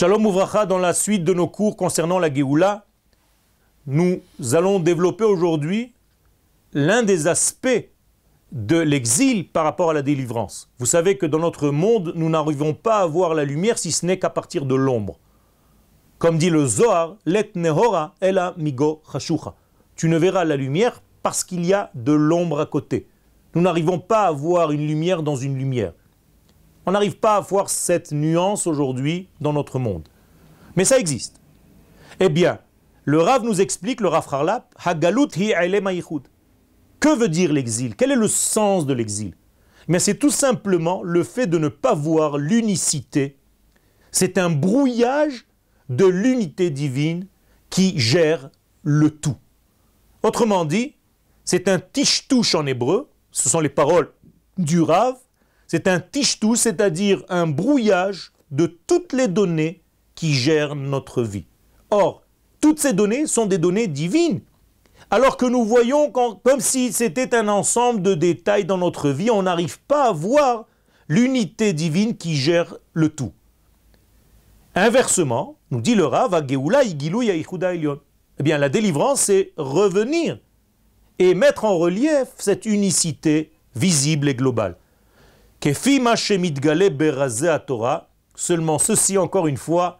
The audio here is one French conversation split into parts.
Shalom Ouvracha, dans la suite de nos cours concernant la Géoula, nous allons développer aujourd'hui l'un des aspects de l'exil par rapport à la délivrance. Vous savez que dans notre monde, nous n'arrivons pas à voir la lumière si ce n'est qu'à partir de l'ombre. Comme dit le Zohar, let nehora ela migo. Tu ne verras la lumière parce qu'il y a de l'ombre à côté. Nous n'arrivons pas à voir une lumière dans une lumière. On n'arrive pas à voir cette nuance aujourd'hui dans notre monde. Mais ça existe. Eh bien, le Rav nous explique, le Rav Harlap, Hagalut hi Que veut dire l'exil? Quel est le sens de l'exil? Mais c'est tout simplement le fait de ne pas voir l'unicité. C'est un brouillage de l'unité divine qui gère le tout. Autrement dit, c'est un tishtouche en hébreu, ce sont les paroles du Rav, c'est un tichtou, c'est-à-dire un brouillage de toutes les données qui gèrent notre vie. Or, toutes ces données sont des données divines. Alors que nous voyons comme si c'était un ensemble de détails dans notre vie, on n'arrive pas à voir l'unité divine qui gère le tout. Inversement, nous dit le Rav, Eh bien, la délivrance, c'est revenir et mettre en relief cette unicité visible et globale. Torah, seulement ceci encore une fois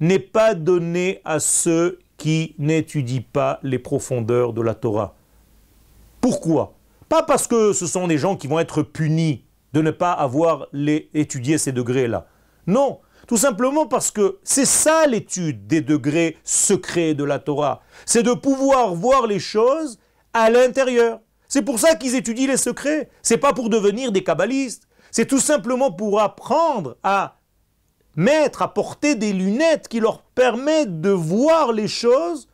n'est pas donné à ceux qui n'étudient pas les profondeurs de la Torah. Pourquoi? Pas parce que ce sont des gens qui vont être punis de ne pas avoir étudié ces degrés-là. Non, tout simplement parce que c'est ça l'étude des degrés secrets de la Torah. C'est de pouvoir voir les choses à l'intérieur. C'est pour ça qu'ils étudient les secrets. C'est pas pour devenir des kabbalistes. C'est tout simplement pour apprendre à mettre, à porter des lunettes qui leur permettent de voir les choses,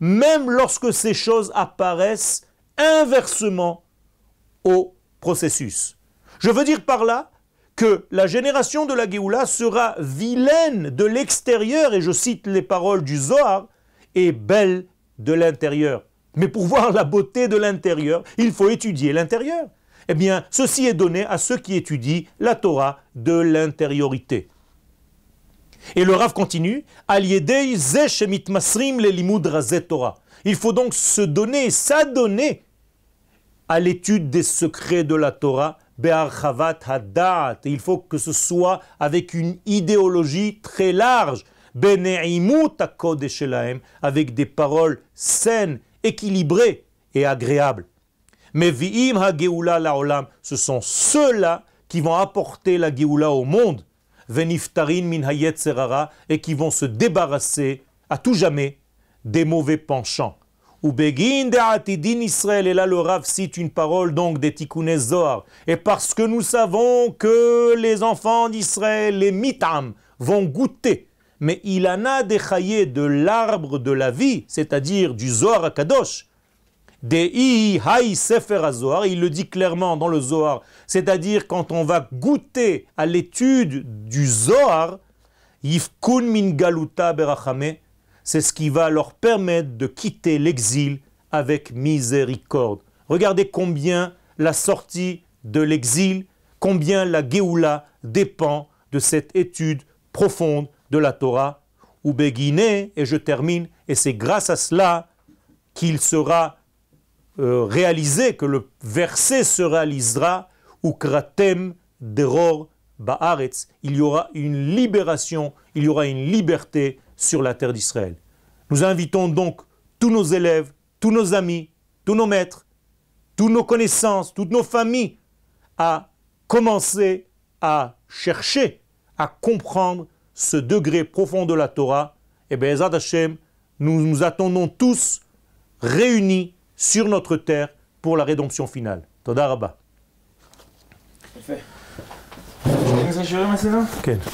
même lorsque ces choses apparaissent inversement au processus. Je veux dire par là que la génération de la Géoula sera vilaine de l'extérieur, et je cite les paroles du Zohar, et belle de l'intérieur. Mais pour voir la beauté de l'intérieur, il faut étudier l'intérieur. Eh bien, ceci est donné à ceux qui étudient la Torah de l'intériorité. Et le Rav continue, il faut donc se donner, s'adonner à l'étude des secrets de la Torah, il faut que ce soit avec une idéologie très large, avec des paroles saines, équilibrées et agréables. Mais vi'im ha laolam, ce sont ceux-là qui vont apporter la geoula au monde, veniftarin min et qui vont se débarrasser à tout jamais des mauvais penchants. Ou begin de atidin Israël, et là le Rav cite une parole donc des Tikkunes Zohar. Et parce que nous savons que les enfants d'Israël, les mitam, vont goûter, mais il en a des de l'arbre de la vie, c'est-à-dire du Zohar Kadosh, des Sefer il le dit clairement dans le Zohar, c'est-à-dire quand on va goûter à l'étude du Zohar, Yifkun min galuta berachame, c'est ce qui va leur permettre de quitter l'exil avec miséricorde. Regardez combien la sortie de l'exil, combien la Géoula dépend de cette étude profonde de la Torah. Ou et je termine, et c'est grâce à cela qu'il sera euh, réaliser que le verset se réalisera ou kratem deror ba'aretz. Il y aura une libération, il y aura une liberté sur la terre d'Israël. Nous invitons donc tous nos élèves, tous nos amis, tous nos maîtres, toutes nos connaissances, toutes nos familles à commencer à chercher, à comprendre ce degré profond de la Torah. Et bien, Hashem, nous nous attendons tous réunis sur notre terre pour la rédemption finale. Toda Rabba.